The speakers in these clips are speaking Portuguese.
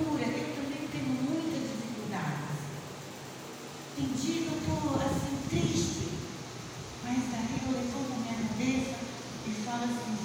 procura, eu também tenho muitas dificuldades. Tem dia que eu estou assim, triste, mas daí eu levanto a minha cabeça e falo assim,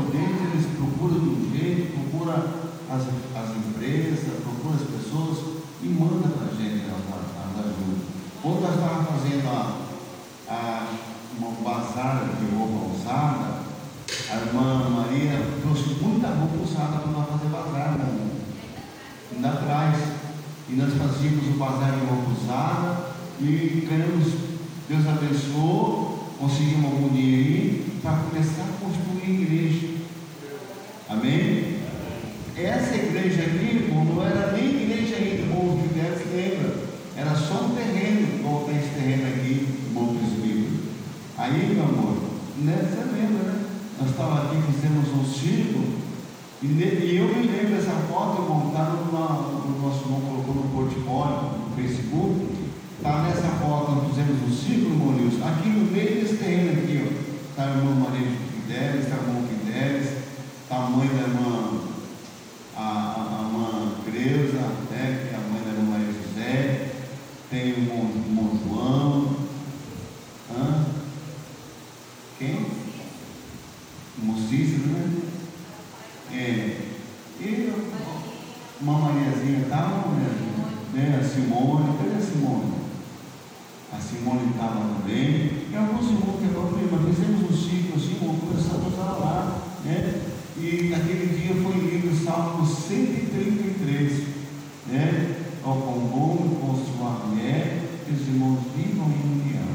em Prudente, eles procuram de um jeito, procuram as, as empresas, procuram as pessoas e mandam para a gente as, ajudas. Quando nós estávamos fazendo a, a, uma bazar de roupa usada, a irmã Maria trouxe muita roupa usada para nós fazer bazar, irmão. Ainda atrás. E nós fazíamos o bazar de roupa usada e ganhamos, Deus abençoou, conseguimos algum dinheirinho para começar a construir a igreja. Amém? Essa igreja aqui, irmão, não era nem igreja ainda, irmão Fidel se lembra. Era só um terreno, igual tem esse terreno aqui, bom presbítero. Aí, meu amor, né, você lembra, né? Nós estávamos aqui, fizemos um círculo, e, e eu me lembro dessa foto, está no, na- no nosso irmão colocou no portfólio, no Facebook. Está nessa foto, nós fizemos um círculo, irmão Nilson. Aqui no meio desse terreno aqui, ó. Está a irmã Maria Fidelis, está o irmão Fidelis, está a mãe da irmã, a, a, a irmã Creuza, né, que é a mãe da irmã Maria José, tem o irmão, irmão João, hã? Quem? Irmão Cícero, né? É. E uma Mariazinha estava, né? A Simone, cadê a Simone? A Simone estava também. E alguns irmãos que agora falei, mas fizemos um ciclo assim, começamos a orar, né? E naquele dia foi lido o Salmo 133, né? Ao com bom com sua mulher, que os irmãos vivam em união.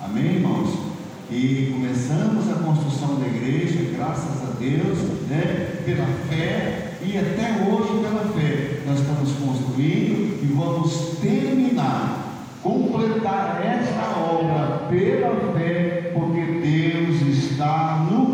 Amém, irmãos? E começamos a construção da igreja, graças a Deus, né? Pela fé e até hoje pela fé. Nós estamos construindo e vamos terminar, completar esta obra pela fé, porque Deus está no